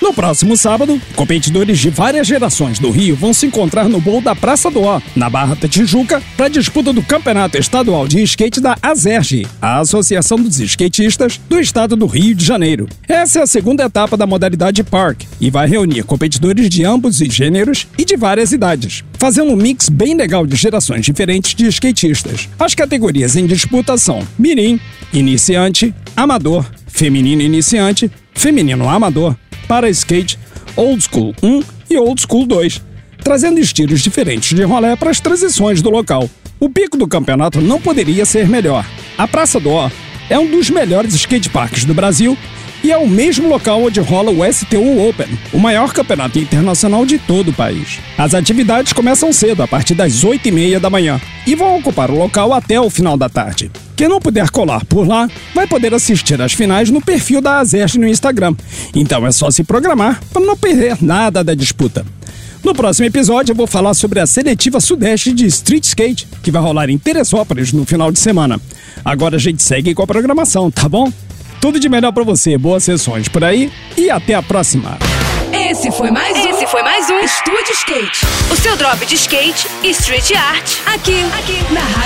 No próximo sábado, competidores de várias gerações do Rio vão se encontrar no bowl da Praça do Ó, na Barra da Tijuca, para a disputa do Campeonato Estadual de Skate da ASERG, a Associação dos Skatistas do Estado do Rio de Janeiro. Essa é a segunda etapa da modalidade Park e vai reunir competidores de ambos os gêneros e de várias idades, fazendo um mix bem legal de gerações diferentes de skatistas. As categorias em disputa são Mirim, Iniciante, Amador, Feminino Iniciante, Feminino Amador, para skate, Old School 1 e Old School 2, trazendo estilos diferentes de rolé para as transições do local. O pico do campeonato não poderia ser melhor. A Praça do Ó é um dos melhores skateparks do Brasil e é o mesmo local onde rola o STU Open, o maior campeonato internacional de todo o país. As atividades começam cedo, a partir das 8h30 da manhã, e vão ocupar o local até o final da tarde. Quem não puder colar por lá vai poder assistir às finais no perfil da Azerge no Instagram. Então é só se programar para não perder nada da disputa. No próximo episódio eu vou falar sobre a seletiva sudeste de street skate, que vai rolar em Teresópolis no final de semana. Agora a gente segue com a programação, tá bom? Tudo de melhor para você, boas sessões por aí e até a próxima. Esse foi mais um. Esse foi mais um Estúdio Skate. O seu drop de skate e street art. Aqui, aqui, na Rádio.